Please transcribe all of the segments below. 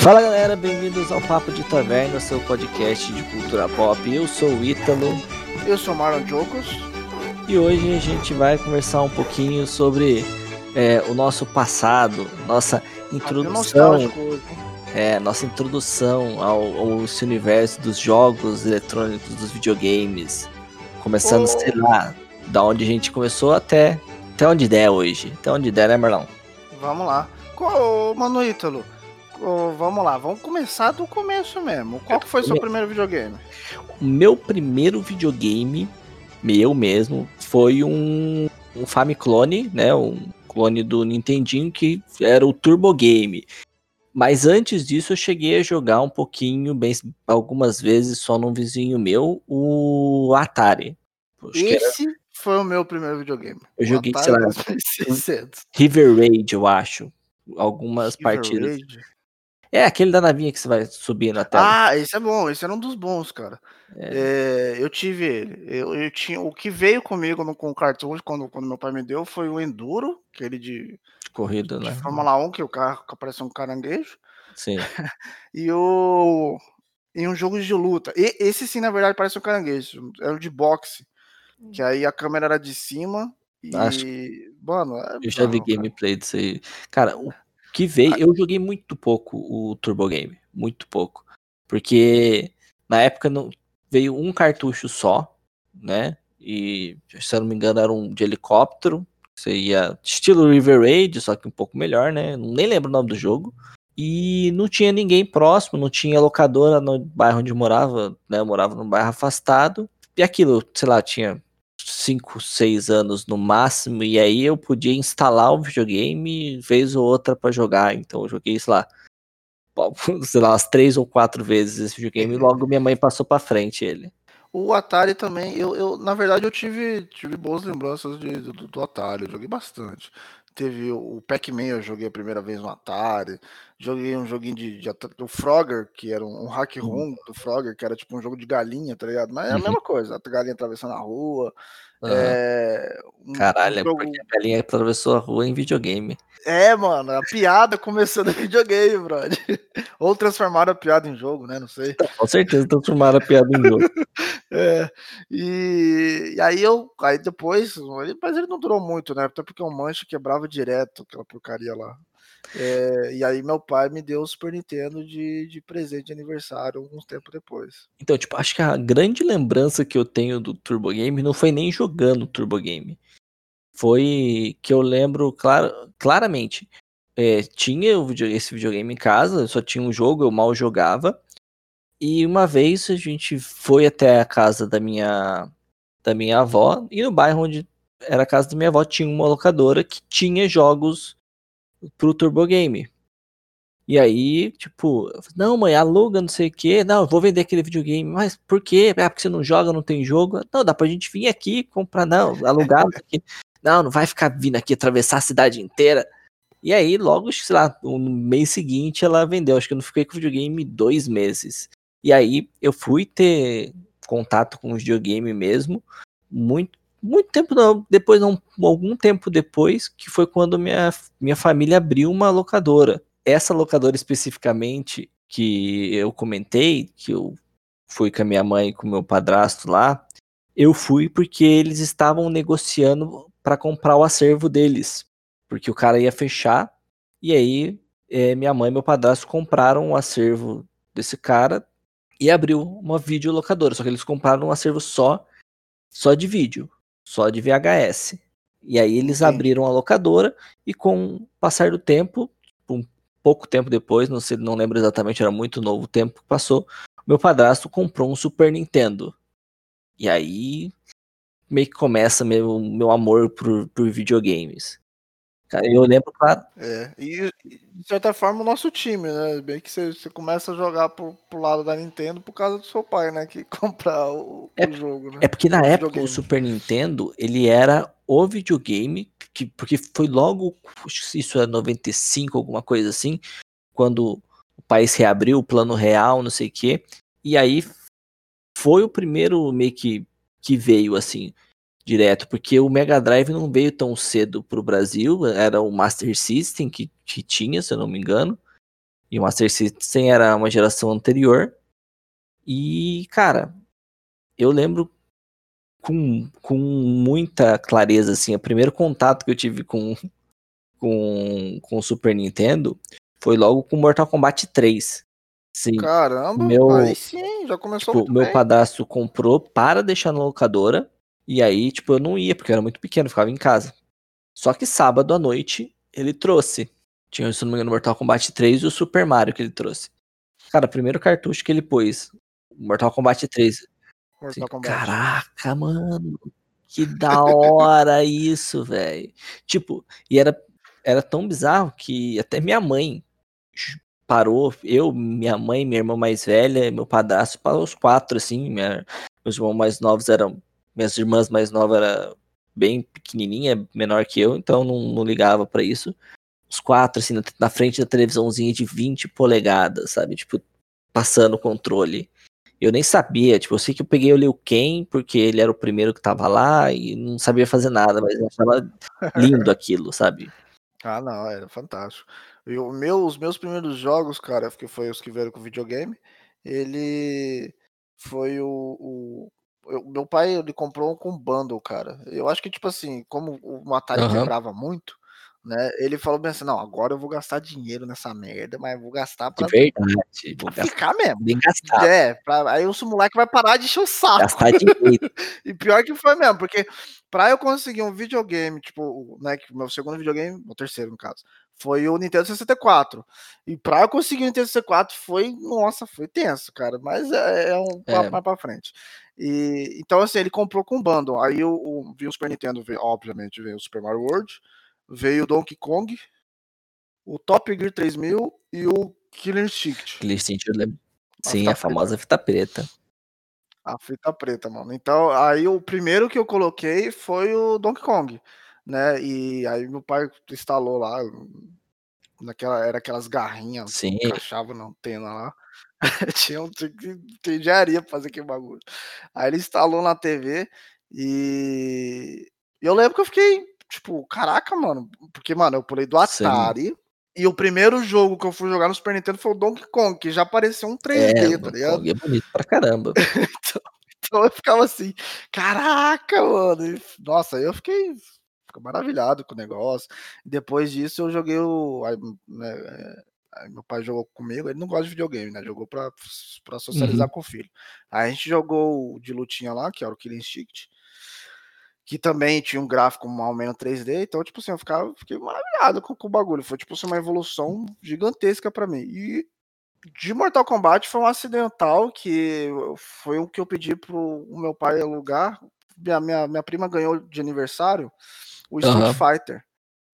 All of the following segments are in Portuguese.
Fala galera, bem-vindos ao Papo de Taverna, seu podcast de cultura pop. Eu sou o Ítalo. Eu sou Marlon Jocos. E hoje a gente vai conversar um pouquinho sobre é, o nosso passado, nossa introdução. É, nossa introdução ao, ao esse universo dos jogos eletrônicos, dos videogames. Começando, oh. sei lá, da onde a gente começou até, até onde der hoje. Até onde der, né, Marlon? Vamos lá. Qual, Mano Ítalo, vamos lá, vamos começar do começo mesmo. Qual que foi o seu primeiro videogame? O meu primeiro videogame, meu mesmo, foi um, um Famiclone, né? Um clone do Nintendinho que era o Turbo Game. Mas antes disso eu cheguei a jogar um pouquinho, bem algumas vezes só num vizinho meu, o Atari. Esse era... foi o meu primeiro videogame. Eu joguei, sei lá, River Raid, eu acho. Algumas River partidas. Raid. É, aquele da navinha que você vai subir na tela. Ah, esse é bom, esse era um dos bons, cara. É. É, eu tive ele. Eu, eu, tinha, o que veio comigo no, com o cartucho quando, quando meu pai me deu foi o Enduro, aquele de, de corrida, de, né? De Fórmula 1, que o carro que parece um caranguejo. Sim. e o. E um jogo de luta. E, esse sim, na verdade, parece um caranguejo. Era o de boxe. Que aí a câmera era de cima. E. Acho... Mano, é eu já vi gameplay disso aí. Cara, o que veio, eu joguei muito pouco o Turbo Game, muito pouco, porque na época não veio um cartucho só, né? E se eu não me engano era um de helicóptero, você ia estilo River Raid, só que um pouco melhor, né? Nem lembro o nome do jogo. E não tinha ninguém próximo, não tinha locadora no bairro onde eu morava, né? Eu morava num bairro afastado. E aquilo, sei lá, tinha 5, 6 anos no máximo, e aí eu podia instalar o videogame vez ou outra para jogar. Então eu joguei, sei lá, sei lá, umas três ou quatro vezes esse videogame e logo minha mãe passou para frente ele. O Atari também, eu, eu na verdade eu tive, tive boas lembranças de, do, do Atari, eu joguei bastante. Teve o Pac-Man, eu joguei a primeira vez no Atari. Joguei um joguinho de, de, do Frogger, que era um, um hack uhum. room do Frogger, que era tipo um jogo de galinha, tá ligado? Mas é a uhum. mesma coisa, a galinha atravessando a rua. Uhum. É, um, Caralho, um é jogo... porque a galinha atravessou a rua em videogame. É, mano, a piada começou no videogame, brother. Ou transformaram a piada em jogo, né? Não sei. Com certeza transformaram a piada em jogo. é. E, e, aí eu. Aí depois. Mas ele não durou muito, né? Até porque o manche quebrava direto aquela porcaria lá. É, e aí meu pai me deu o Super Nintendo de, de presente de aniversário alguns tempo depois. Então, tipo, acho que a grande lembrança que eu tenho do Turbo Game não foi nem jogando Turbo Game foi que eu lembro clar, claramente. É, tinha esse videogame em casa, só tinha um jogo, eu mal jogava. E uma vez a gente foi até a casa da minha da minha avó, e no bairro onde era a casa da minha avó tinha uma locadora que tinha jogos pro Turbo Game. E aí, tipo, não, mãe, aluga, não sei o quê. Não, vou vender aquele videogame. Mas por quê? Ah, porque você não joga, não tem jogo. Não, dá pra gente vir aqui comprar, não, alugar. Não, não vai ficar vindo aqui atravessar a cidade inteira. E aí, logo, sei lá, no mês seguinte ela vendeu. Acho que eu não fiquei com o videogame dois meses. E aí eu fui ter contato com o videogame mesmo, muito, muito tempo não, depois não, algum tempo depois, que foi quando minha, minha família abriu uma locadora. Essa locadora especificamente que eu comentei, que eu fui com a minha mãe e com o meu padrasto lá, eu fui porque eles estavam negociando para comprar o acervo deles, porque o cara ia fechar e aí é, minha mãe e meu padrasto compraram o acervo desse cara e abriu uma videolocadora, só que eles compraram um acervo só só de vídeo, só de VHS. E aí eles Sim. abriram a locadora e com o passar do tempo, um pouco tempo depois, não sei, não lembro exatamente, era muito novo o tempo que passou, meu padrasto comprou um Super Nintendo. E aí meio que começa meu, meu amor por, por videogames. Cara, eu lembro, claro. É, e de certa forma o nosso time, né? Bem que você, você começa a jogar pro, pro lado da Nintendo por causa do seu pai, né? Que comprar o, é, o jogo, né? É porque na o época videogame. o Super Nintendo, ele era o videogame, que, porque foi logo, isso é 95, alguma coisa assim, quando o país reabriu o plano real, não sei o quê. E aí foi o primeiro meio que que veio assim direto, porque o Mega Drive não veio tão cedo para o Brasil, era o Master System que, que tinha, se eu não me engano. E o Master System era uma geração anterior. E, cara, eu lembro com, com muita clareza, assim, o primeiro contato que eu tive com, com, com o Super Nintendo foi logo com Mortal Kombat 3. Sim. Caramba, Meu- sim, já começou Tipo, meu bem. padrasto comprou para deixar na locadora. E aí, tipo, eu não ia, porque eu era muito pequeno, ficava em casa. Só que sábado à noite ele trouxe. Tinha, se não me engano, Mortal Kombat 3 e o Super Mario que ele trouxe. Cara, primeiro cartucho que ele pôs, Mortal Kombat 3. Assim, Mortal Kombat. Caraca, mano. Que da hora isso, velho. Tipo, e era, era tão bizarro que até minha mãe parou. Eu, minha mãe, minha irmã mais velha, meu padrasto, parou os quatro, assim. Minha, meus irmãos mais novos eram. Minhas irmãs mais novas eram bem pequenininha, menor que eu, então não, não ligava pra isso. Os quatro, assim, na, na frente da televisãozinha de 20 polegadas, sabe? Tipo, passando o controle. Eu nem sabia, tipo, eu sei que eu peguei o Liu Kang porque ele era o primeiro que tava lá e não sabia fazer nada, mas eu achava lindo aquilo, sabe? Ah, não, era fantástico. E o meu, os meus primeiros jogos, cara, que foi os que vieram com videogame, ele foi o, o- eu- meu pai ele comprou um com bundle, cara. Eu acho que tipo assim, como o Atari Aham. quebrava muito, né? Ele falou bem assim, não, agora eu vou gastar dinheiro nessa merda, mas vou gastar De pra, verdade. pra gastar ficar mesmo. bem gastado. É, pra, aí o moleque vai parar de encher o saco. Gastar direito. E pior que foi mesmo, porque pra eu conseguir um videogame, tipo, né, que meu segundo videogame, o terceiro no caso, foi o Nintendo 64. E pra eu conseguir o Nintendo 64 foi, nossa, foi tenso, cara, mas é, é um papo É. mais pra frente. E então assim, ele comprou com bundle. Aí o, o veio o Super Nintendo, veio, obviamente, veio o Super Mario World, veio o Donkey Kong, o Top Gear 3000 e o Killer Instinct. Aquele sentido, lembra? A Sim, fita a famosa fita preta. A fita preta, mano. Então, aí o primeiro que eu coloquei foi o Donkey Kong, né? E aí meu pai instalou lá, naquela, era aquelas garrinhas Sim. que encaixava na antena lá. tinha, um, tinha ter engenharia pra fazer aquele bagulho. Aí ele instalou na TV e eu lembro que eu fiquei, tipo, caraca, mano, porque, mano, eu pulei do Sim. Atari. E o primeiro jogo que eu fui jogar no Super Nintendo foi o Donkey Kong, que já parecia um 3D, É, tá ligado? É bonito pra caramba. Então eu ficava assim, caraca, mano. Nossa, eu fiquei, fiquei maravilhado com o negócio. Depois disso eu joguei o. Aí, né, aí meu pai jogou comigo, ele não gosta de videogame, né? Jogou pra, pra socializar Uhum. com o filho. Aí a gente jogou o de lutinha lá, que era o Killing Instinct. Que também tinha um gráfico mal menos 3D, então, tipo assim, eu ficava, fiquei maravilhado com, com o bagulho. Foi, tipo assim, uma evolução gigantesca pra mim. E de Mortal Kombat foi um acidental que foi o que eu pedi pro meu pai alugar. Minha, minha, minha prima ganhou de aniversário o Street Aham. Fighter.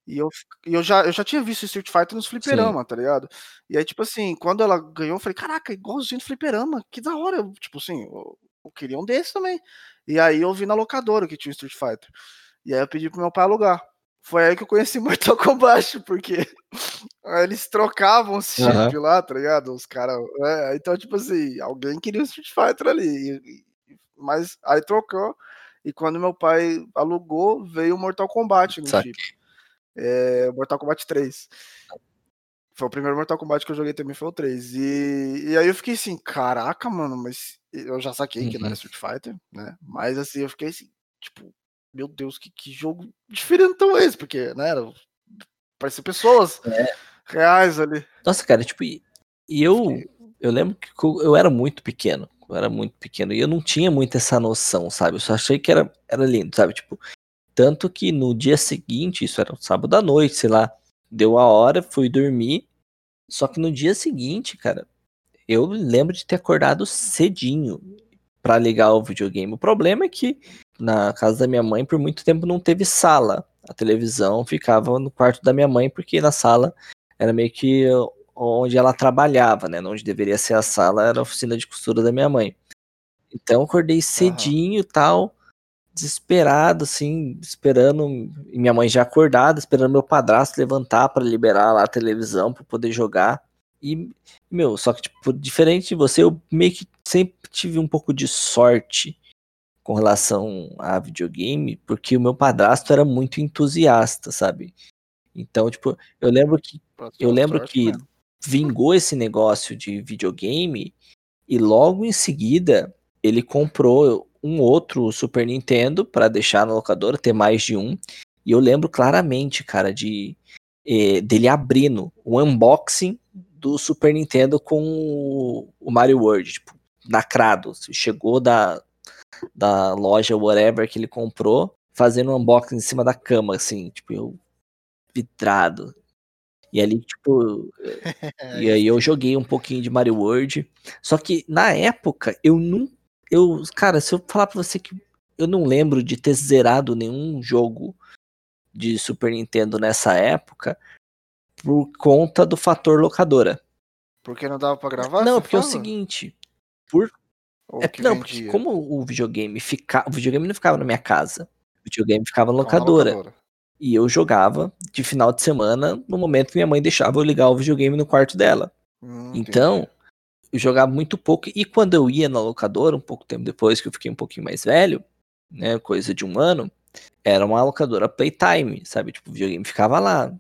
E eu, e eu, já, eu já tinha visto Street Fighter nos fliperama, tá ligado? E aí, tipo assim, quando ela ganhou, eu falei, caraca, igualzinho do fliperama, que da hora. Eu, tipo assim, eu, eu queria um desse também. E aí eu vi na locadora que tinha o Street Fighter. E aí eu pedi pro meu pai alugar. Foi aí que eu conheci Mortal Kombat, porque eles trocavam os chip lá, tá ligado? Os caras. É, então, tipo assim, alguém queria o Street Fighter ali. e- e- mas aí trocou. E quando meu pai alugou, veio o Mortal Kombat no Saquei. chip. É, Mortal Kombat 3. Foi o primeiro Mortal Kombat que eu joguei também, foi o 3. E, e aí eu fiquei assim, caraca, mano, mas eu já saquei que não Uhum. era Street Fighter, né? Mas assim, eu fiquei assim, tipo, meu Deus, que, que jogo diferentão é esse? Porque, né, era, parecia pessoas É. reais ali. Nossa, cara, tipo, e, e eu, eu lembro que eu era muito pequeno. Eu era muito pequeno e eu não tinha muito essa noção, sabe? Eu só achei que era, era lindo, sabe? Tipo, tanto que no dia seguinte, isso era um sábado à noite, sei lá, deu a hora, fui dormir. Só que no dia seguinte, cara, eu lembro de ter acordado cedinho pra ligar o videogame. O problema é que na casa da minha mãe, por muito tempo não teve sala. A televisão ficava no quarto da minha mãe, porque na sala era meio que onde ela trabalhava, né? Onde deveria ser a sala era a oficina de costura da minha mãe. Então eu acordei cedinho e tal, desesperado, assim, esperando. E minha mãe já acordada, esperando meu padrasto levantar pra liberar lá a televisão pra poder jogar. E, meu, só que, tipo, diferente de você, eu meio que sempre tive um pouco de sorte com relação a videogame, porque o meu padrasto era muito entusiasta, sabe? Então, tipo, eu lembro que eu lembro que mesmo. Vingou esse negócio de videogame e logo em seguida ele comprou um outro Super Nintendo para deixar na locadora, ter mais de um. E eu lembro claramente, cara, de eh, dele abrindo o unboxing do Super Nintendo com o Mario World, tipo, lacrado. Chegou da, da loja, whatever, que ele comprou, fazendo um unboxing em cima da cama, assim, tipo, eu. E ali, tipo. e aí eu joguei um pouquinho de Mario World. Só que na época, eu não. Eu, cara, se eu falar pra você que eu não lembro de ter zerado nenhum jogo de Super Nintendo nessa época por conta do fator locadora. Porque não dava pra gravar? Não, porque é o fala? seguinte. Por... É, não, porque como o videogame ficava. O videogame não ficava na minha casa. O videogame ficava na na locadora. E eu jogava de final de semana no momento que minha mãe deixava eu ligar o videogame no quarto dela. Hum, Então, eu jogava muito pouco. E quando eu ia na locadora, um pouco tempo depois que eu fiquei um pouquinho mais velho, né? Coisa de um ano, era uma locadora Playtime, sabe? Tipo, o videogame ficava lá.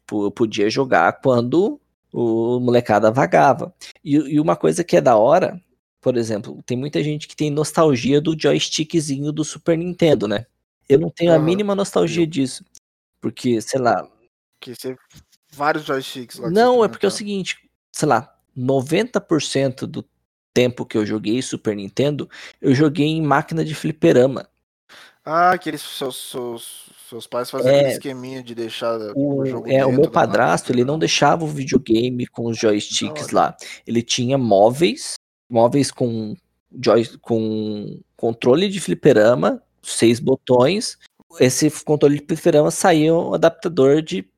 Tipo, eu podia jogar quando o molecada vagava. E, e uma coisa que é da hora, por exemplo, tem muita gente que tem nostalgia do joystickzinho do Super Nintendo, né? Eu não tenho a mínima nostalgia disso. Porque, sei lá, Que você... Vários joysticks lá Não, é porque é o experimentava. seguinte, sei lá, 90% do tempo que eu joguei Super Nintendo, eu joguei em máquina de fliperama. Ah, aqueles seus, seus, seus pais faziam aquele É, esqueminha de deixar o, o, jogo é, o meu padrasto, ele não fliperama. deixava o videogame com os Da joysticks hora. lá. Ele tinha móveis, móveis com, joy, com controle de fliperama, seis botões. Esse controle de fliperama saía um adaptador de,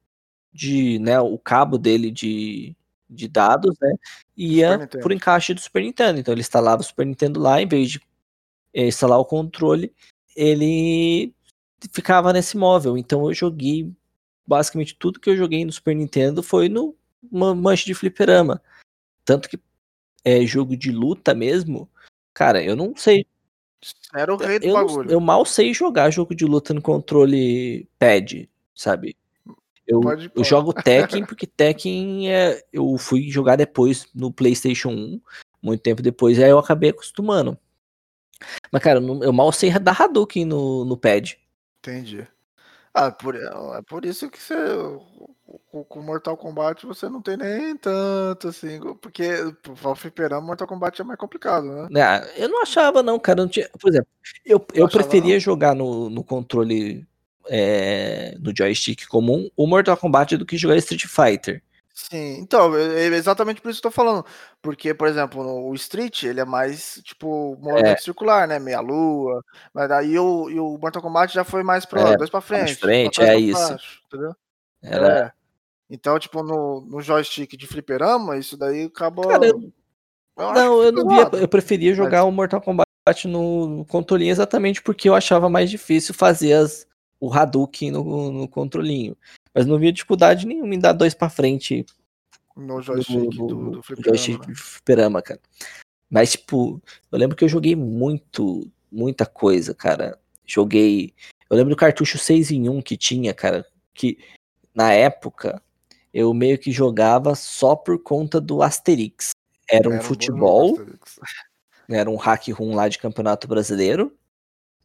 de né, o cabo dele de, de dados, né, ia por encaixe do Super Nintendo. Então ele instalava o Super Nintendo lá, em vez de eh, instalar o controle, ele ficava nesse móvel. Então eu joguei basicamente tudo que eu joguei no Super Nintendo foi no ma- manche de fliperama. Tanto que é jogo de luta mesmo, cara, eu não sei. Era o rei do Eu, bagulho. eu mal sei jogar jogo de luta no controle pad, sabe? Eu, Pode eu jogo Tekken porque Tekken é, eu fui jogar depois no PlayStation 1, muito tempo depois, e aí eu acabei acostumando. Mas, cara, eu mal sei dar Hadouken no, no pad. Entendi. Ah, por, é por isso que você. Com, Mortal Kombat você não tem nem tanto assim. Porque o fliperama Mortal Kombat é mais complicado, né? Ah, eu não achava, não, cara. Não tinha, por exemplo, eu, Não eu preferia não? jogar no, no controle, é, no joystick comum, o Mortal Kombat do que jogar Street Fighter. Sim, então, é é exatamente por isso que eu tô falando. Porque, por exemplo, no- o Street, ele é mais, tipo, É, movimento circular, né? Meia lua. Mas daí o, e o Mortal Kombat já foi mais pra é, dois pra pra frente, pra frente, trás é pra isso. baixo, entendeu? Era, É. Então, tipo, no, no joystick de fliperama, isso daí acaba. cara, eu, Eu não, eu não via, eu preferia Mas jogar o Mortal Kombat no controlinho exatamente porque eu achava mais difícil fazer as, o Hadouken no, no controlinho. Mas não via dificuldade nenhuma em dar dois pra frente no joystick do, do fliperama, joystick né? fliperama, cara. Mas, tipo, eu lembro que eu joguei muito, muita coisa, cara. Joguei. Eu lembro do cartucho 6 em 1 que tinha, cara. Que na época eu meio que jogava só por conta do Asterix. Era um Era futebol, Asterix. era um hack room lá de campeonato brasileiro.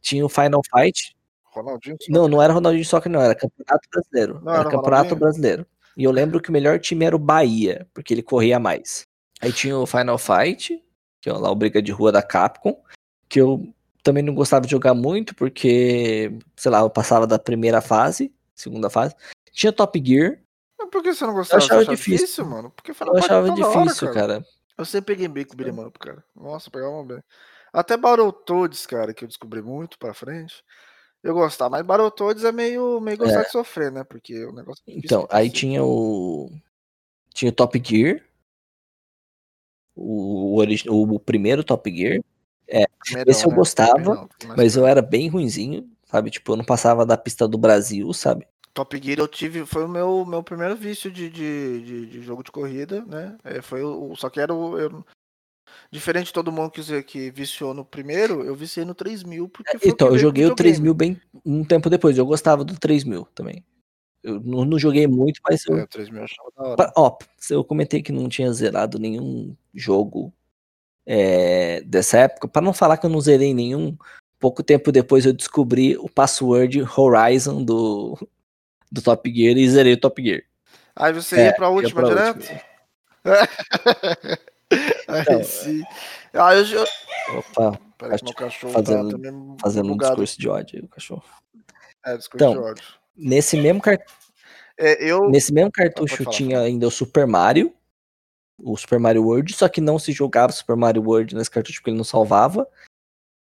Tinha o Final Fight. Ronaldinho Não, Soccer. não era Ronaldinho Soccer, não, era Campeonato Brasileiro. Não Era era Campeonato Ronaldinho? Brasileiro. E eu lembro que o melhor time era o Bahia, porque ele corria mais. Aí tinha o Final Fight, que é lá o Briga de Rua da Capcom, que eu também não gostava de jogar muito, porque, sei lá, eu passava da primeira fase, segunda fase. Tinha Top Gear, Mas por que você não eu gostava? Você achava achava difícil. difícil, mano? Porque Final Eu Fight é achava da hora, difícil, cara. cara. Eu sempre peguei bem com o beat'em up, cara. Nossa, pegava bem. Até Battletoads, cara, que eu descobri muito pra frente. Eu gostava, mas Battletoads é meio, meio gostar É, de sofrer, né? Porque o negócio é então, aí tinha o. Tinha o Top Gear, o, origi- o primeiro Top Gear. É, Primeirão, esse eu né? gostava, Primeirão, mas eu era bem ruinzinho, sabe? Tipo, eu não passava da pista do Brasil, sabe? Top Gear eu tive, foi o meu, meu primeiro vício de, de, de, de jogo de corrida, né? É, foi o, só que era o. eu- diferente de todo mundo que, que viciou no primeiro, eu viciei no 3000 porque foi Então, eu joguei o videogame. 3000 bem um tempo depois. Eu gostava do 3000 também. Eu não, não joguei muito, mas eu. É, 3000 eu achava da hora. Ó, eu comentei que não tinha zerado nenhum jogo é, dessa época. Para não falar que eu não zerei nenhum, pouco tempo depois eu descobri o password Horizon do, do Top Gear e zerei o Top Gear. Aí você É, ia pra ia última pra direto? última. Aí Então, sim. Ah, eu, eu... Opa, Peraí meu cachorro fazendo- tá fazendo um discurso de ódio aí, o cachorro. É, discurso Então, de ódio. Nesse mesmo, car- É, eu... nesse mesmo cartucho tinha ainda o Super Mario, o Super Mario World, só que não se jogava Super Mario World nesse cartucho porque ele não salvava.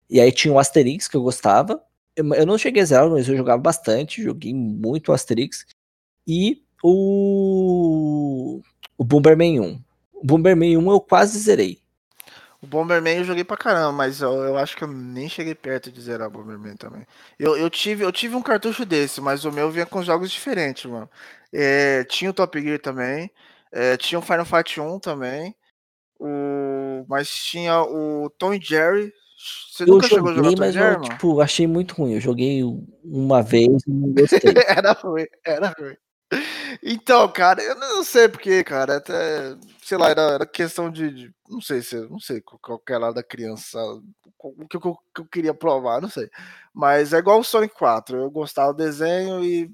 E aí tinha o Asterix que eu gostava. Eu, eu não cheguei a zerar, mas eu jogava bastante, joguei muito o Asterix. E o, o Bomberman 1. O Bomberman 1 eu quase zerei. O Bomberman eu joguei pra caramba, mas eu, eu acho que eu nem cheguei perto de zerar o Bomberman também. Eu, eu, tive, eu tive um cartucho desse, mas o meu vinha com jogos diferentes, mano. É, tinha o Top Gear também, é, tinha o Final Fight 1 também, o, mas tinha o Tom e Jerry. Você Eu nunca chegou a jogar joguei, Tom mas Jerry, eu, mano? tipo, achei muito ruim. Eu joguei uma vez e não gostei. era ruim, era ruim. Então, cara, eu não sei porque, cara, até, sei lá, era, era questão de, de- não sei se, não sei qual que é lá da criança, o que, eu- que eu queria provar, não sei. Mas é igual o Sonic 4, eu gostava do desenho e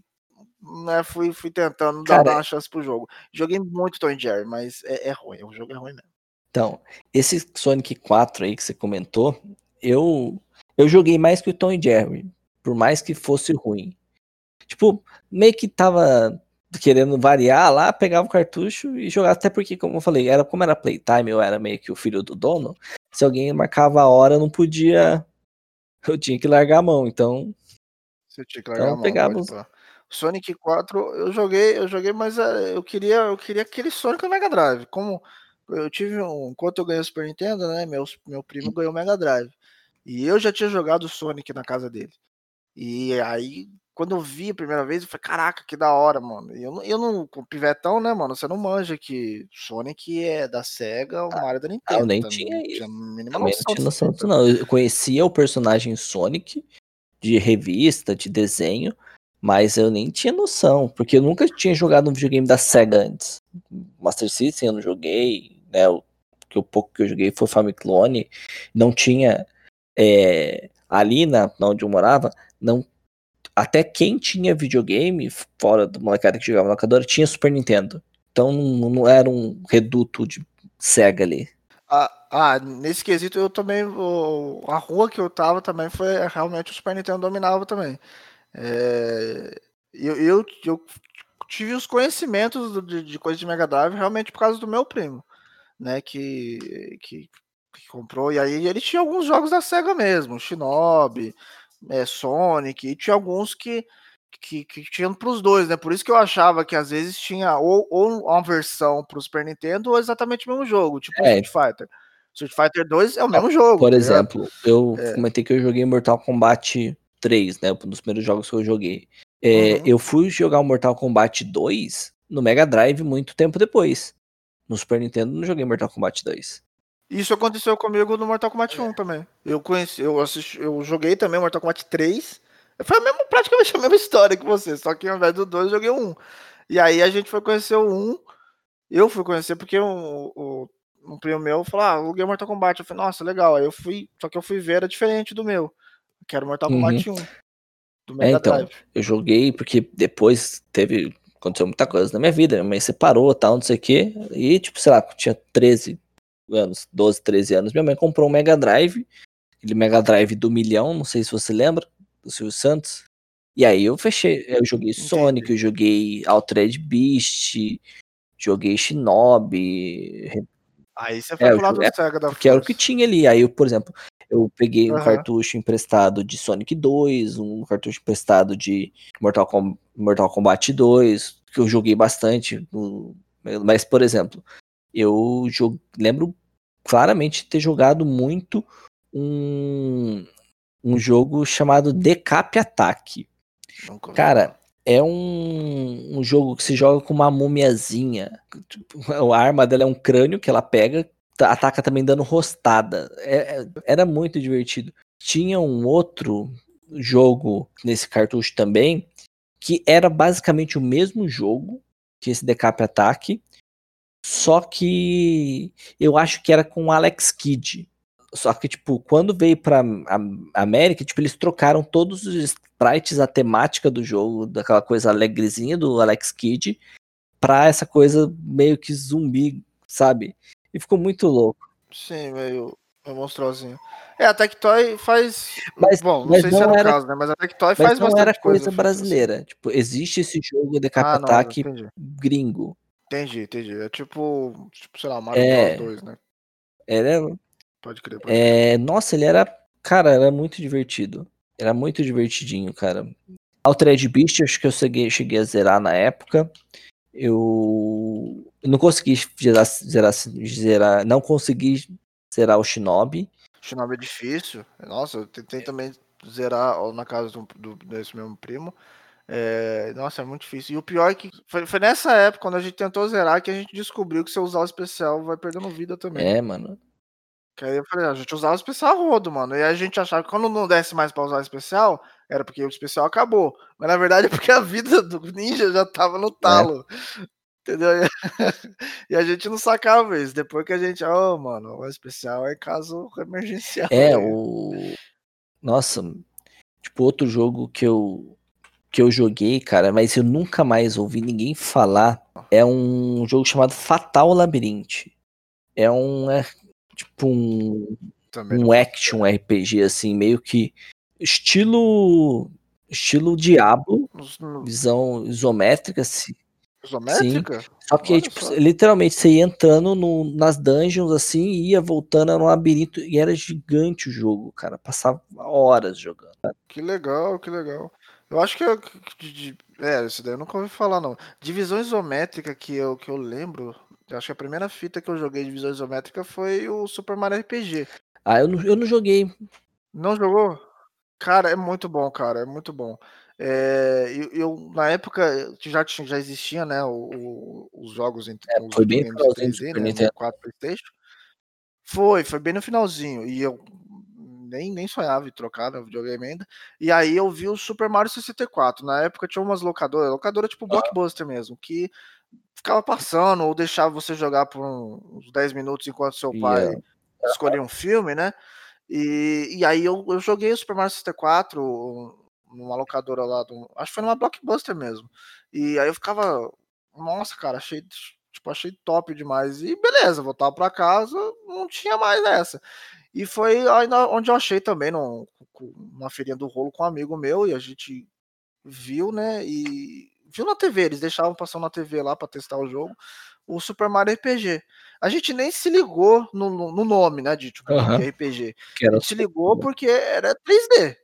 né, fui, fui tentando dar Cara, uma chance pro jogo. Joguei muito Tom Jerry, mas é, é ruim, o jogo é ruim mesmo. Então, esse Sonic 4 aí que você comentou, eu eu joguei mais que o Tom e Jerry, por mais que fosse ruim. Tipo, meio que tava querendo variar lá, pegava o cartucho e jogava, até porque, como eu falei, era como era playtime, eu era meio que o filho do dono, se alguém marcava a hora, eu não podia, eu tinha que largar a mão, então, Você tinha que largar então a mão, pegava os... Sonic 4 eu joguei, eu joguei, mas eh, eu queria, eu queria aquele Sonic no Mega Drive. Como eu tive um, enquanto eu ganhei o Super Nintendo, né, meu, meu primo ganhou o Mega Drive. E eu já tinha jogado o Sonic na casa dele. E aí, quando eu vi a primeira vez, eu falei, caraca, que da hora, mano. E eu, não- eu não, com pivetão, né, mano, você não manja que Sonic é da SEGA, o Mario é da Nintendo. Ah, eu nem tá? tinha tinha mínima Também não noção tinha noção disso, não. Eu conhecia o personagem Sonic de revista, de desenho, mas eu nem tinha noção, porque eu nunca tinha jogado um videogame da SEGA antes. Master System eu não joguei, né? O, que o pouco que eu joguei foi Famiclone, não tinha é, ali na, na onde eu morava, não até quem tinha videogame fora do molecada que jogava na locadora tinha Super Nintendo. Então não, não era um reduto de SEGA ali. Ah, ah, nesse quesito eu também. o- a rua que eu tava também foi realmente o Super Nintendo dominava também. É, eu, eu, eu tive os conhecimentos do- de, de coisa de Mega Drive realmente por causa do meu primo, né? Que, que, que comprou. E aí ele tinha alguns jogos da SEGA mesmo, Shinobi, é, Sonic, e tinha alguns que, que, que tinham pros dois, né? Por isso que eu achava que às vezes tinha ou, ou uma versão pro Super Nintendo ou exatamente o mesmo jogo, tipo É. Street Fighter. Street Fighter 2 é o mesmo jogo. Por tá exemplo, eu É. comentei que eu joguei Mortal Kombat 3, né? Um dos primeiros jogos que eu joguei. É, Uhum. Eu fui jogar o Mortal Kombat 2 no Mega Drive muito tempo depois. No Super Nintendo não joguei Mortal Kombat 2. Isso aconteceu comigo no Mortal Kombat 1 também. Eu conheci, eu assisti, eu joguei também Mortal Kombat 3. Foi a mesma, praticamente a mesma história que você, só que ao invés do 2 eu joguei o 1. E aí a gente foi conhecer o 1. Eu fui conhecer porque o, o, um primo meu falou: Ah, eu joguei Mortal Kombat. Eu falei, nossa, legal. Aí eu fui, só que eu fui ver, era diferente do meu. Que era o Mortal Uhum. Kombat 1. Do É, Mega então, Drive. eu joguei porque depois teve. Aconteceu muita coisa na minha vida. Minha mãe separou tal, não sei o quê. E, tipo, sei lá, tinha 13 anos, 12, 13 anos. Minha mãe comprou um Mega Drive. Aquele Mega Drive do milhão, não sei se você lembra, do Silvio Santos. E aí eu fechei. Eu joguei Sonic, eu joguei Altered Beast, joguei Shinobi, Aí você foi É, pro lado joguei- do Sega da porque era o que tinha ali. Aí eu, por exemplo, eu peguei um Aham. cartucho emprestado de Sonic 2, um cartucho emprestado de Mortal, Com- Mortal Kombat 2, que eu joguei bastante. no- Mas, por exemplo, eu jo- lembro claramente de ter jogado muito um, um jogo chamado Decap Attack. Cara, é um, um jogo que se joga com uma mumiazinha. A arma dela é um crânio que ela pega, ta- ataca também dando rostada. É- é- era muito divertido. Tinha um outro jogo nesse cartucho também, que era basicamente o mesmo jogo que esse Decap Attack, só que eu acho que era com Alex Kidd. Só que, tipo, quando veio pra América, tipo, eles trocaram todos os sprites, a temática do jogo, daquela coisa alegrezinha do Alex Kidd, pra essa coisa meio que zumbi, sabe? E ficou muito louco. Sim, meio, meio monstruosinho. É, a Tectoy faz. Mas, Bom, não mas sei não se era o era- caso, né? Mas a Tectoy Mas faz não bastante era coisa assim. brasileira. Tipo, existe esse jogo de Ah, entendi. gringo. Entendi, entendi. É tipo, tipo sei lá, Mario É. Bros 2, né? Era, Pode crer, pode crer. é, nossa, ele era, cara, era muito divertido. Era muito divertidinho, cara. Altered Beast, acho que eu cheguei, cheguei a zerar na época. Eu, eu não consegui zerar, zerar, zerar, não consegui zerar o Shinobi. Shinobi é difícil. Nossa, eu tentei também zerar na casa do, do- desse mesmo primo. É, nossa, é muito difícil. E o pior é que foi, foi nessa época, quando a gente tentou zerar, que a gente descobriu que se eu usar o especial vai perdendo vida também. É, mano. Que aí eu falei, "Ah, a gente usava o especial rodo, mano. E a gente achava que quando não desse mais pra usar o especial, era porque o especial acabou. Mas na verdade é porque a vida do ninja já tava no talo. Entendeu? E a gente não sacava isso. Depois que a gente, ó, mano, o especial é caso emergencial. É, o. Nossa, tipo, outro jogo que eu, que eu joguei, cara, mas eu nunca mais ouvi ninguém falar. É um jogo chamado Fatal Labyrinth. É um. É, tipo um, Também um action RPG, assim, meio que. Estilo. Estilo Diablo, no- visão isométrica, assim. Isométrica? Só que, Olha tipo, só. literalmente, você ia entrando no- nas dungeons, assim, e ia voltando, era um labirinto, e era gigante o jogo, cara. Passava horas jogando. Que legal, que legal. Eu acho que eu. que- de- É, isso daí eu nunca ouvi falar, não. Divisão isométrica que eu, que eu lembro. Eu acho que a primeira fita que eu joguei de divisão isométrica foi o Super Mario RPG. Ah, eu não, eu não joguei. Não jogou? Cara, é muito bom, cara, é muito bom. É, eu, eu, na época já, tinha, já existia, né, o- o- os jogos entre os foi bem videogames finalzinho do 3D, Super né, Nintendo. no 4 PlayStation. Foi, foi bem no finalzinho. E eu nem, nem sonhava em trocar no videogame ainda. E aí eu vi o Super Mario 64. Na época tinha umas locadoras, locadora tipo Blockbuster mesmo, que ficava passando ou deixava você jogar por uns 10 minutos enquanto seu pai é, escolhia um filme, né? E, e aí eu, eu joguei o Super Mario 64 numa locadora lá, do, acho que foi numa Blockbuster mesmo. E aí eu ficava, nossa, cara, achei, tipo, achei top demais. E beleza, voltava pra casa, não tinha mais essa. E foi ainda onde eu achei também, num, numa feirinha do rolo com um amigo meu, e a gente viu, né? E viu na TV, eles deixavam passando na TV lá pra testar o jogo, o Super Mario RPG. A gente nem se ligou no, no- no nome, né? De, tipo, de RPG. que A gente se ligou porque era 3D.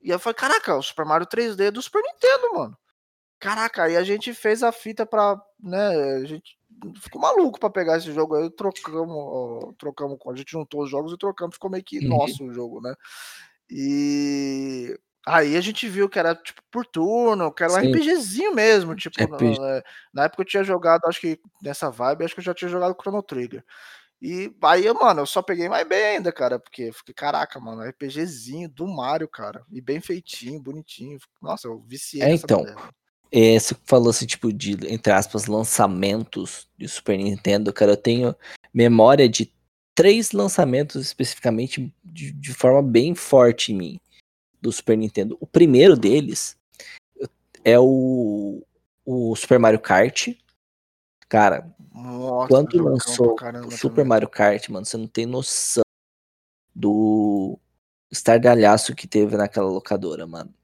E eu falei, caraca, o Super Mario 3D do Super Nintendo, mano. Caraca, aí a gente fez a fita pra, né, a gente ficou maluco pra pegar esse jogo aí, trocamos, trocamos, a gente juntou os jogos e trocamos, ficou meio que Uhum. nosso o jogo, né? E aí a gente viu que era tipo por turno, que era um Sim. RPGzinho mesmo, tipo, RPG. na, na época eu tinha jogado, acho que nessa vibe, acho que eu já tinha jogado Chrono Trigger. E aí, mano, eu só peguei mais bem ainda, cara, porque fiquei, caraca, mano, RPGzinho do Mario, cara, e bem feitinho, bonitinho. Nossa, eu viciei É, então. galera. É, você falou assim, tipo, de, entre aspas, lançamentos de Super Nintendo, cara, eu tenho memória de três lançamentos especificamente de, de forma bem forte em mim do Super Nintendo. O primeiro deles é o, o Super Mario Kart. Cara, Nossa, quando lançou o Super também. Mario Kart, mano, você não tem noção do estardalhaço que teve naquela locadora, mano.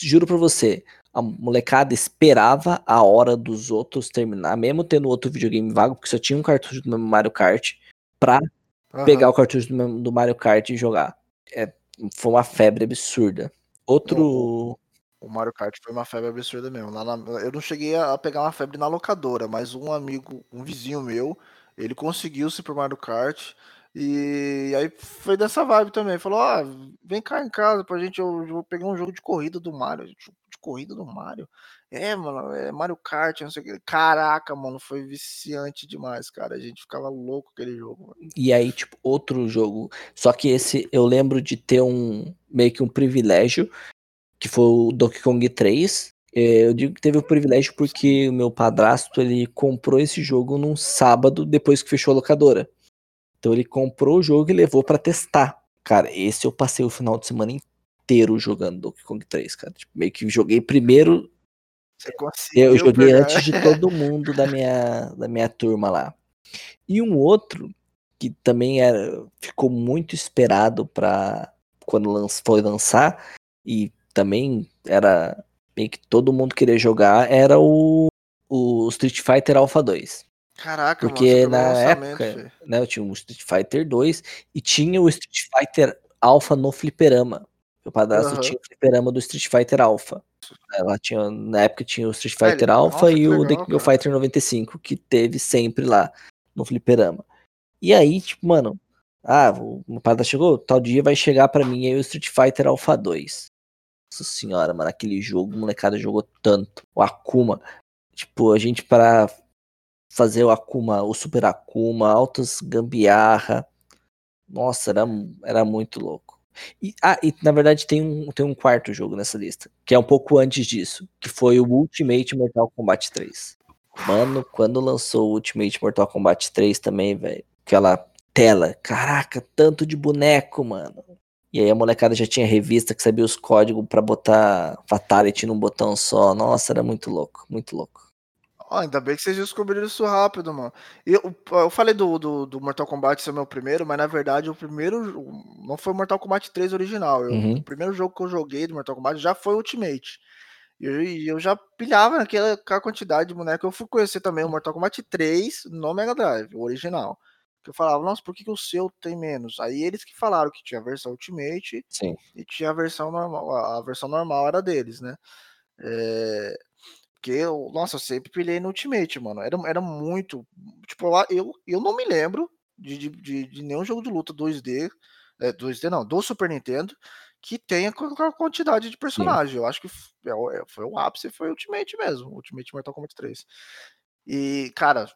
Juro pra você, a molecada esperava a hora dos outros terminar, mesmo tendo outro videogame vago, porque só tinha um cartucho do Mario Kart, pra Aham. pegar o cartucho do, do Mario Kart e jogar. É, foi uma febre absurda. Outro. O Mario Kart foi uma febre absurda mesmo. Lá na- eu não cheguei a a pegar uma febre na locadora, mas um amigo, um vizinho meu, ele conseguiu o Super Mario Kart. E aí foi dessa vibe também. Falou: Ó, vem cá em casa pra gente. Eu, eu peguei um jogo de corrida do Mario. De corrida do Mario? É, mano, é Mario Kart, não sei o que. Caraca, mano, foi viciante demais, cara. A gente ficava louco aquele jogo. mano. E aí, tipo, outro jogo. Só que esse eu lembro de ter um meio que um privilégio, que foi o Donkey Kong 3. É, eu digo que teve o privilégio porque o meu padrasto ele comprou esse jogo num sábado depois que fechou a locadora. Então ele comprou o jogo e levou para testar. Cara, esse eu passei o final de semana inteiro jogando Donkey Kong 3, cara. Tipo, meio que joguei primeiro. eu joguei pegar. antes de todo mundo da minha, da minha turma lá. E um outro que também era, ficou muito esperado para quando foi lançar e também era meio que todo mundo queria jogar era o, o Street Fighter Alpha 2. Caraca, Porque mano, na época, né, eu tinha o Street Fighter 2 e tinha o Street Fighter Alpha no fliperama. Meu padrasto uhum. tinha o fliperama do Street Fighter Alpha. Ela tinha, na época tinha o Street Fighter Alpha e o The King of Fighter 95, que teve sempre lá no fliperama. E aí, tipo, mano, ah, o meu padrasto chegou, tal dia vai chegar para mim aí o Street Fighter Alpha 2. Nossa senhora, mano, aquele jogo, o molecada jogou tanto. O Akuma. Tipo, a gente para fazer o Akuma, o Super Akuma, altas gambiarra. Nossa, era, era muito louco. E, ah, e na verdade tem um, tem um quarto jogo nessa lista, que é um pouco antes disso, que foi o Ultimate Mortal Kombat 3. Mano, quando lançou o Ultimate Mortal Kombat 3 também, velho, aquela tela, caraca, tanto de boneco, mano. E aí a molecada já tinha revista que sabia os códigos para botar Fatality num botão só. Nossa, era muito louco, muito louco. Oh, ainda bem que vocês descobriram isso rápido, mano. Eu, eu falei do, do, do, Mortal Kombat ser meu primeiro, mas na verdade o primeiro não foi o Mortal Kombat 3 original. Eu, uhum. O primeiro jogo que eu joguei do Mortal Kombat já foi Ultimate. E eu, eu, já pilhava naquela quantidade de boneco. Eu fui conhecer também o Mortal Kombat 3 no Mega Drive, o original que eu falava, nossa, por que, que, o seu tem menos? Aí eles que falaram que tinha a versão Ultimate Sim. e tinha a versão normal, a versão normal era deles, né? É... Porque eu, nossa, eu sempre pilhei no Ultimate, mano. Era, era muito. Tipo, eu, eu não me lembro de, de, de, de nenhum jogo de luta 2D. É, 2D não, do Super Nintendo, que tenha a quantidade de personagem. Sim. Eu acho que é, é, foi o ápice, foi o Ultimate mesmo, Ultimate Mortal Kombat 3. E, cara,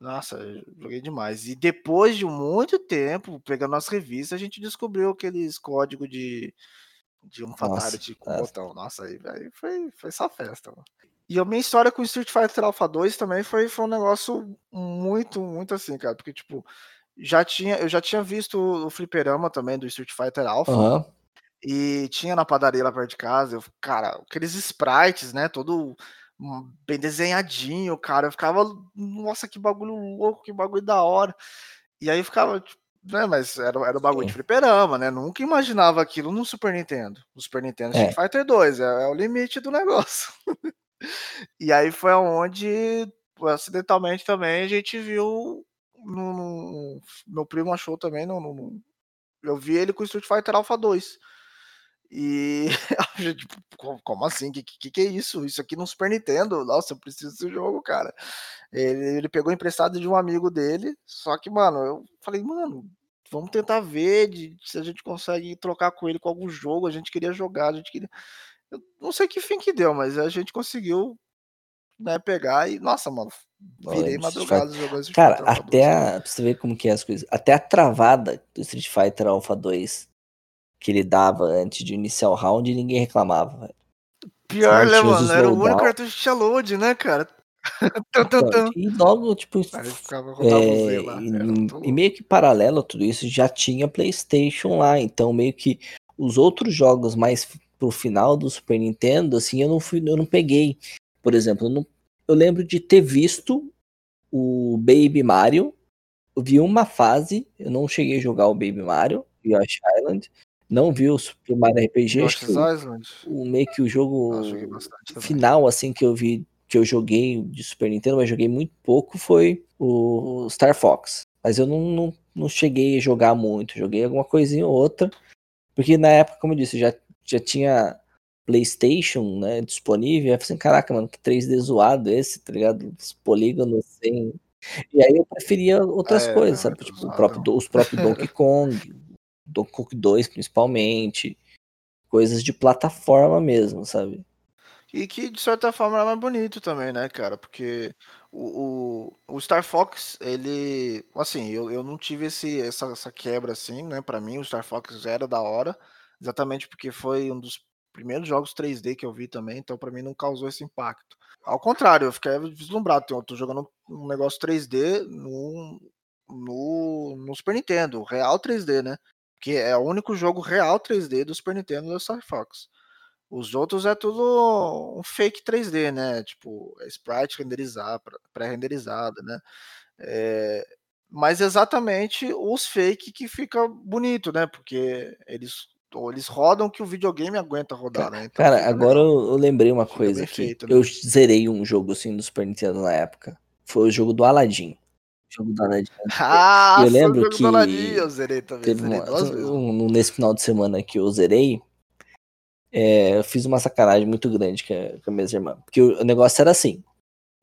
nossa, joguei demais. E depois de muito tempo, pegando nossa revista, a gente descobriu aqueles códigos de, de um Fatality com botão. Nossa, aí, aí foi, foi essa festa. Mano. E a minha história com Street Fighter Alpha 2 também foi, foi um negócio muito, muito assim, cara. Porque, tipo, já tinha, eu já tinha visto o fliperama também do Street Fighter Alpha. Uhum. E tinha na padaria lá perto de casa. Eu, cara, aqueles sprites, né? Todo bem desenhadinho, cara. Eu ficava, nossa, que bagulho louco, que bagulho da hora. E aí ficava, tipo, né, mas era, era o bagulho Sim. de fliperama, né? Nunca imaginava aquilo no Super Nintendo. No Super Nintendo é. Street Fighter 2, é, é, o limite do negócio. e aí foi onde, acidentalmente também, a gente viu. No, no meu primo achou também. No, no, eu vi ele com o Street Fighter Alpha 2. E tipo, como assim? Que, que, que é isso? Isso aqui no Super Nintendo? Nossa, eu preciso desse jogo, cara. Ele, ele pegou emprestado de um amigo dele, só que, mano, eu falei, mano, vamos tentar ver de, se a gente consegue trocar com ele com algum jogo. A gente queria jogar, a gente queria. Eu não sei que fim que deu, mas a gente conseguu né, pegar e, nossa, mano, virei madrugada jogando Cara, Fighter até a, pra você ver como que é as coisas, até a travada do Street Fighter Alpha 2 que ele dava antes de iniciar o round e ninguém reclamava, velho. Pior, né, mano? Era o único cartucho que tinha load, né, cara? tum, tum, tum. E logo, tipo, é, lá, e, e, meio que paralelo a tudo isso, já tinha PlayStation lá, então meio que os outros jogos mais pro final do Super Nintendo, assim, eu não fui, eu não peguei. Por exemplo, eu, não, eu lembro de ter visto o Baby Mario, eu vi uma fase, eu não cheguei a jogar o Baby Mario, Yoshi Island, não viu o Super Mario RPG, acho o, o, meio que o jogo final assim que eu vi que eu joguei de Super Nintendo, mas joguei muito pouco foi o Star Fox. Mas eu não, não, não cheguei a jogar muito, joguei alguma coisinha ou outra, porque na época, como eu disse, já, já tinha PlayStation né, disponível. Eu falei assim: caraca, mano, que 3D zoado esse, tá ligado? Os polígonos sem. E aí eu preferia outras é, coisas, sabe? Tipo, próprio, os próprios Donkey Kong, do Cook 2 principalmente, coisas de plataforma mesmo, sabe? E que de certa forma é mais bonito também, né, cara? Porque o, o, o Star Fox, ele. Assim, eu, eu não tive esse, essa, essa quebra assim, né? Pra mim, o Star Fox era da hora, exatamente porque foi um dos primeiros jogos 3D que eu vi também, então para mim não causou esse impacto. Ao contrário, eu fiquei vislumbrado. Eu tô jogando um negócio 3D no, no, no Super Nintendo, real 3D, né? Que é o único jogo real 3D do Super Nintendo da Star Fox. Os outros é tudo um fake 3D, né? Tipo, é sprite renderizado, pré-renderizado, né? É, mas exatamente os fake que fica bonito, né? Porque eles eles rodam que o videogame aguenta rodar, né? Então, cara, agora eu, eu, lembrei uma coisa aqui. Feito, né? Eu zerei um jogo assim do Super Nintendo na época. Foi o jogo do Aladdin. O jogo do Aladdin. Ah, eu lembro que Aladdin, eu zerei também. Teve zerei uma, um, nesse final de semana que eu zerei, é, eu fiz uma sacanagem muito grande com a, com a minha irmã. Porque o, o, negócio era assim: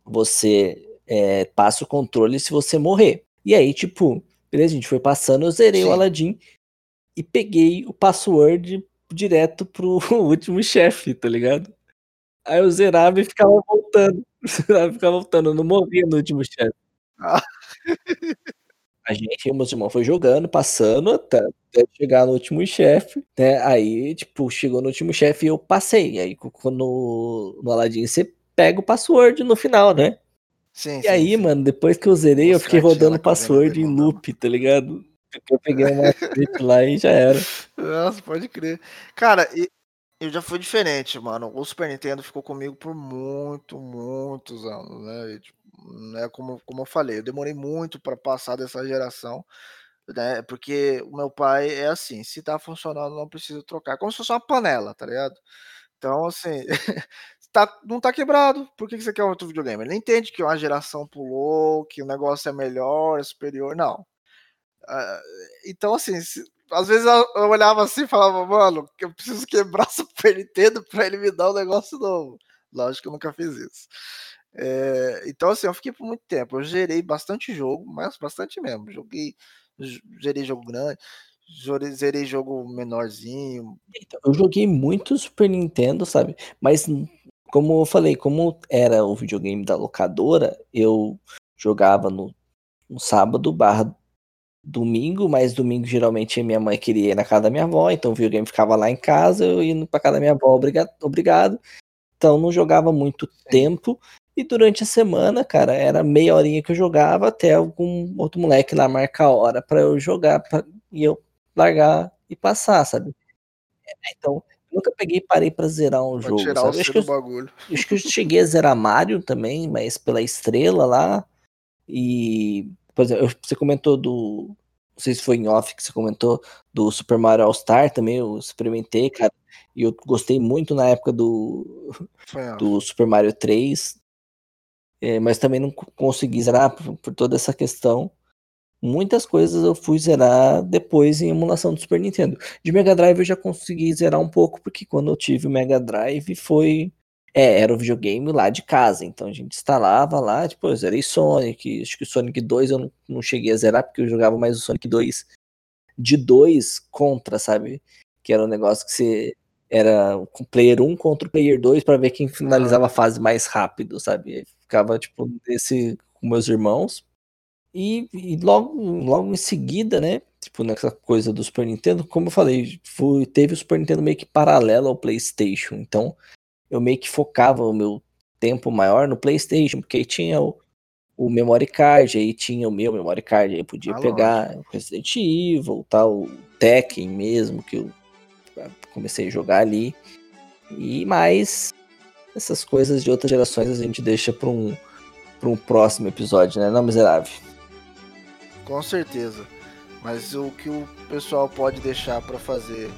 você é, passa o controle se você morrer. E aí, tipo, beleza, a gente foi passando, eu zerei Sim. o Aladdin e peguei o password direto pro último chefe, tá ligado? Aí eu zerava e ficava voltando. Zerava e ficava voltando, eu não morria no último chefe. Ah. A gente, meu irmão, foi jogando, passando até, até chegar no último chefe, né? Aí, tipo, chegou no último chefe e eu passei. Aí, quando no Aladdin, você pega o password no final, né? Sim, e sim, aí, sim. mano, depois que eu zerei, Nossa, eu fiquei rodando o password em loop, tá ligado? Eu peguei uma lá e já era. Nossa, pode crer. Cara, eu já fui diferente, mano. O Super Nintendo ficou comigo por muito, muitos anos, né? E, tipo, né como, como eu falei, eu demorei muito para passar dessa geração, né? Porque o meu pai é assim, se tá funcionando, não preciso trocar. Como se fosse uma panela, tá ligado? Então, assim, tá, não tá quebrado. Por que, que você quer outro videogame? Ele entende que uma geração pulou, que o negócio é melhor, é superior. Não. Uh, então, assim, às vezes eu, olhava assim e falava, mano, eu preciso quebrar o Super Nintendo pra ele me dar um negócio novo. Lógico que eu nunca fiz isso. É, então, assim, eu fiquei por muito tempo. Eu gerei bastante jogo, mas bastante mesmo. Joguei, gerei jogo grande, zerei jogo menorzinho. Então, eu joguei muito Super Nintendo, sabe? Mas, como eu falei, como era o videogame da locadora, eu jogava no, no sábado barra domingo, mas domingo geralmente minha mãe queria ir na casa da minha avó, então o videogame ficava lá em casa, eu ia pra casa da minha avó, obrigado. obrigado. Então não jogava muito tempo. E durante a semana, cara, era meia horinha que eu jogava até algum outro moleque lá marcar a hora para eu jogar pra, e eu largar e passar, sabe? É, então, nunca peguei e parei pra zerar um pra jogo. Tirar sabe? O acho, que eu, bagulho. acho que eu cheguei a zerar Mario também, mas pela estrela lá. E por exemplo, você comentou do. Não sei se foi em off que você comentou do Super Mario All-Star também, eu experimentei, cara. E eu gostei muito na época do, do Super Mario 3. É, mas também não consegui zerar por, por, toda essa questão. Muitas coisas eu fui zerar depois em emulação do Super Nintendo. De Mega Drive eu já consegui zerar um pouco, porque quando eu tive o Mega Drive foi é, era o videogame lá de casa, então a gente instalava lá, tipo, eu zerei Sonic, acho que o Sonic 2 eu não, não cheguei a zerar porque eu jogava mais o Sonic 2 de 2 contra, sabe? Que era um negócio que você era com player 1 contra o player 2 para ver quem finalizava a fase mais rápido, sabe? ficava tipo desse com meus irmãos. E, e, logo, logo em seguida, né? Tipo, nessa coisa do Super Nintendo, como eu falei, foi, teve o Super Nintendo meio que paralelo ao PlayStation. Então, eu meio que focava o meu tempo maior no PlayStation, porque aí tinha o, o memory card, aí tinha o meu memory card, aí podia ah, pegar o Resident Evil, tal, o Tekken mesmo, que eu comecei a jogar ali. E mais essas coisas de outras gerações a gente deixa para um, pra um próximo episódio, né, não, miserável? Com certeza. Mas o que o pessoal pode deixar para fazer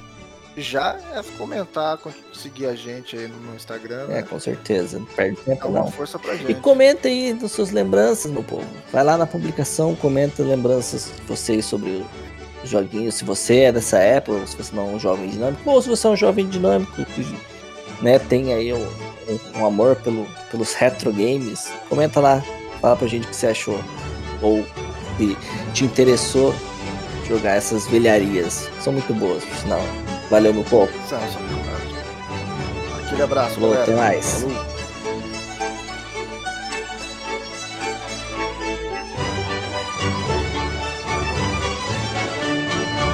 já é comentar, seguir a gente aí no Instagram. É, né? com certeza. Não perde tempo, Dá uma não. força pra gente. E comenta aí nas suas lembranças, meu povo. Vai lá na publicação, comenta lembranças de vocês sobre os joguinhos. Se você é dessa época, ou se você não é um jovem dinâmico, ou se você é um jovem dinâmico que né, tem aí um, um, um amor pelo, pelos retro games, comenta lá. Fala pra gente o que você achou. Ou que te interessou jogar essas velharias. São muito boas, por sinal. Valeu, meu povo. Aquele abraço, Falou, galera. Até mais. Falou.